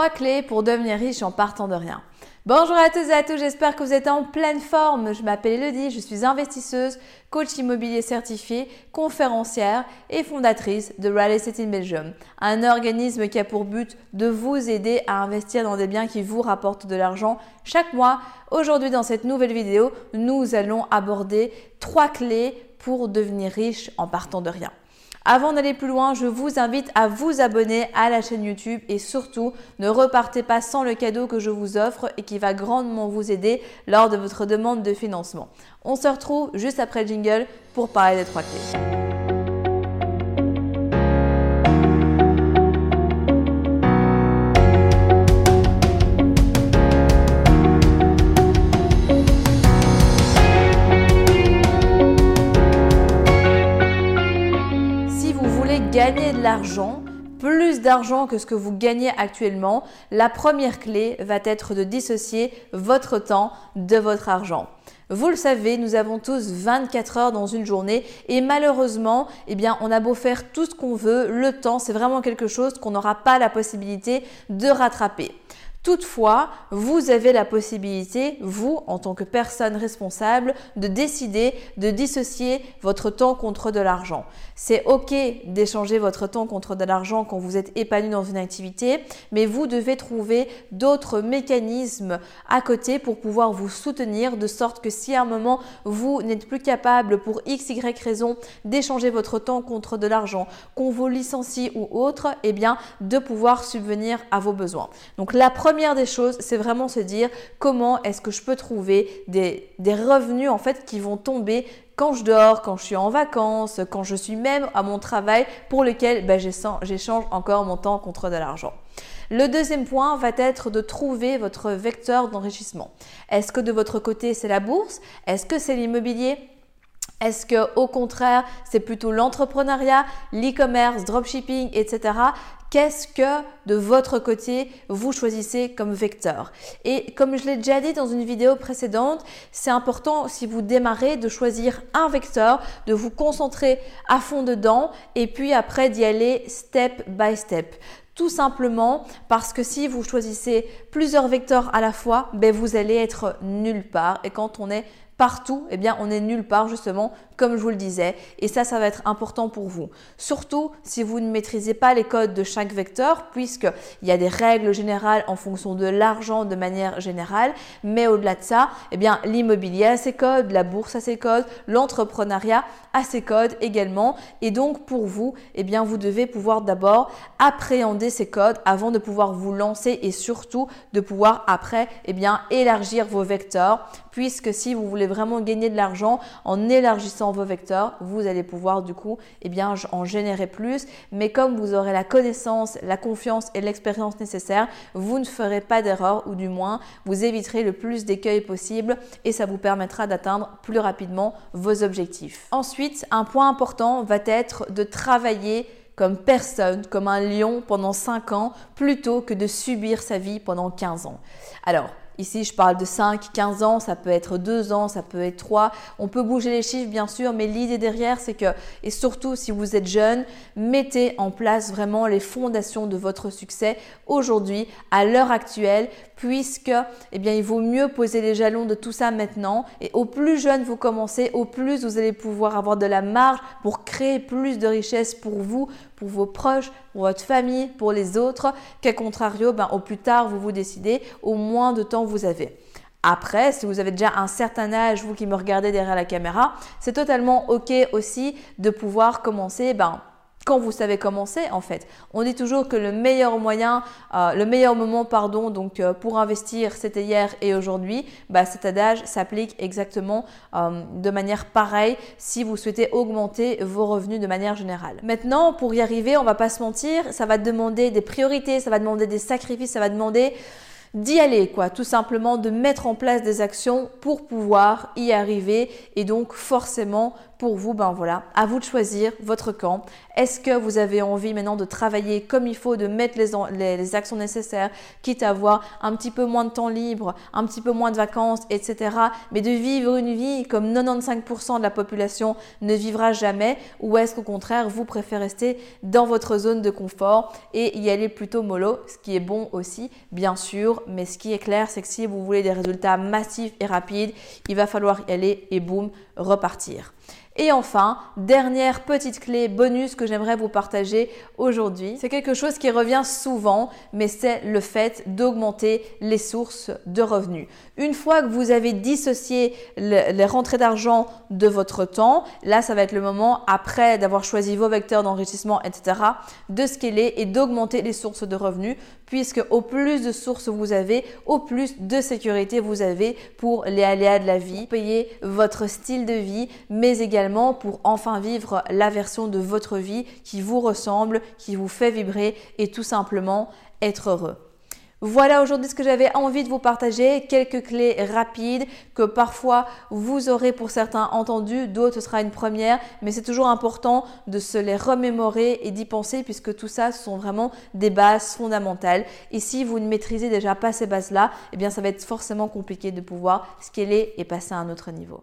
Trois clés pour devenir riche en partant de rien. Bonjour à tous et à tous, j'espère que vous êtes en pleine forme. Je m'appelle Elodie, je suis investisseuse, coach immobilier certifié, conférencière et fondatrice de Real Estate in Belgium, un organisme qui a pour but de vous aider à investir dans des biens qui vous rapportent de l'argent chaque mois. Aujourd'hui, dans cette nouvelle vidéo, nous allons aborder trois clés pour devenir riche en partant de rien. Avant d'aller plus loin, je vous invite à vous abonner à la chaîne YouTube et surtout ne repartez pas sans le cadeau que je vous offre et qui va grandement vous aider lors de votre demande de financement. On se retrouve juste après le jingle pour parler des trois clés. L'argent, plus d'argent que ce que vous gagnez actuellement, la première clé va être de dissocier votre temps de votre argent. Vous le savez, nous avons tous 24 heures dans une journée et malheureusement, eh bien, on a beau faire tout ce qu'on veut, le temps, c'est vraiment quelque chose qu'on n'aura pas la possibilité de rattraper. Toutefois, vous avez la possibilité, vous, en tant que personne responsable, de décider de dissocier votre temps contre de l'argent. C'est OK d'échanger votre temps contre de l'argent quand vous êtes épanoui dans une activité, mais vous devez trouver d'autres mécanismes à côté pour pouvoir vous soutenir de sorte que si à un moment vous n'êtes plus capable pour x, y raison d'échanger votre temps contre de l'argent, qu'on vous licencie ou autre, eh bien, de pouvoir subvenir à vos besoins. Donc, la première des choses, c'est vraiment se dire comment est-ce que je peux trouver des, des revenus en fait qui vont tomber quand je dors, quand je suis en vacances, quand je suis même à mon travail pour lequel ben, j'échange encore mon temps contre de l'argent. Le deuxième point va être de trouver votre vecteur d'enrichissement. Est-ce que de votre côté c'est la bourse? Est-ce que c'est l'immobilier? Est-ce que au contraire, c'est plutôt l'entrepreneuriat, l'e-commerce, dropshipping, etc. Qu'est-ce que de votre côté vous choisissez comme vecteur? Et comme je l'ai déjà dit dans une vidéo précédente, c'est important si vous démarrez de choisir un vecteur, de vous concentrer à fond dedans et puis après d'y aller step by step. Tout simplement parce que si vous choisissez plusieurs vecteurs à la fois, ben vous allez être nulle part. Et quand on est partout, eh bien, on est nulle part justement, comme je vous le disais. Et ça, ça va être important pour vous. Surtout si vous ne maîtrisez pas les codes de chaque vecteur, puisqu'il y a des règles générales en fonction de l'argent de manière générale. Mais au-delà de ça, eh bien, l'immobilier a ses codes, la bourse a ses codes, l'entrepreneuriat a ses codes également. Et donc, pour vous, eh bien, vous devez pouvoir d'abord appréhender ces codes avant de pouvoir vous lancer et surtout de pouvoir après, eh bien, élargir vos vecteurs puisque si vous voulez vraiment gagner de l'argent en élargissant vos vecteurs, vous allez pouvoir du coup eh bien, en générer plus. Mais comme vous aurez la connaissance, la confiance et l'expérience nécessaires, vous ne ferez pas d'erreur ou du moins vous éviterez le plus d'écueils possible et ça vous permettra d'atteindre plus rapidement vos objectifs. Ensuite, un point important va être de travailler comme personne, comme un lion pendant 5 ans, plutôt que de subir sa vie pendant 15 ans. Alors, Ici, je parle de 5, 15 ans, ça peut être 2 ans, ça peut être 3. On peut bouger les chiffres, bien sûr, mais l'idée derrière, c'est que, et surtout si vous êtes jeune, mettez en place vraiment les fondations de votre succès aujourd'hui, à l'heure actuelle, puisque, eh bien, il vaut mieux poser les jalons de tout ça maintenant. Et au plus jeune vous commencez, au plus vous allez pouvoir avoir de la marge pour créer plus de richesses pour vous, pour vos proches, pour votre famille, pour les autres, qu'à contrario, ben, au plus tard vous vous décidez, au moins de temps vous avez. Après, si vous avez déjà un certain âge, vous qui me regardez derrière la caméra, c'est totalement OK aussi de pouvoir commencer ben, vous savez commencer en fait. On dit toujours que le meilleur moyen, euh, le meilleur moment pardon, donc euh, pour investir c'était hier et aujourd'hui. Bah, cet adage s'applique exactement euh, de manière pareille si vous souhaitez augmenter vos revenus de manière générale. Maintenant, pour y arriver, on va pas se mentir, ça va demander des priorités, ça va demander des sacrifices, ça va demander d'y aller, quoi, tout simplement de mettre en place des actions pour pouvoir y arriver et donc forcément pour vous, ben voilà, à vous de choisir votre camp. Est-ce que vous avez envie maintenant de travailler comme il faut, de mettre les, actions nécessaires, quitte à avoir un petit peu moins de temps libre, un petit peu moins de vacances, etc. Mais de vivre une vie comme 95% de la population ne vivra jamais Ou est-ce qu'au contraire, vous préférez rester dans votre zone de confort et y aller plutôt mollo, ce qui est bon aussi, bien sûr. Mais ce qui est clair, c'est que si vous voulez des résultats massifs et rapides, il va falloir y aller et boum, repartir. Et enfin, dernière petite clé bonus que j'aimerais vous partager aujourd'hui, c'est quelque chose qui revient souvent, mais c'est le fait d'augmenter les sources de revenus. Une fois que vous avez dissocié les rentrées d'argent de votre temps, là ça va être le moment après d'avoir choisi vos vecteurs d'enrichissement, etc., de scaler et d'augmenter les sources de revenus, puisque au plus de sources vous avez, au plus de sécurité vous avez pour les aléas de la vie, payer votre style vie, mais également pour enfin vivre la version de votre vie qui vous ressemble, qui vous fait vibrer et tout simplement être heureux. Voilà aujourd'hui ce que j'avais envie de vous partager, quelques clés rapides que parfois vous aurez pour certains entendu, d'autres sera une première, mais c'est toujours important de se les remémorer et d'y penser puisque tout ça ce sont vraiment des bases fondamentales. Et si vous ne maîtrisez déjà pas ces bases-là, eh bien ça va être forcément compliqué de pouvoir scaler et passer à un autre niveau.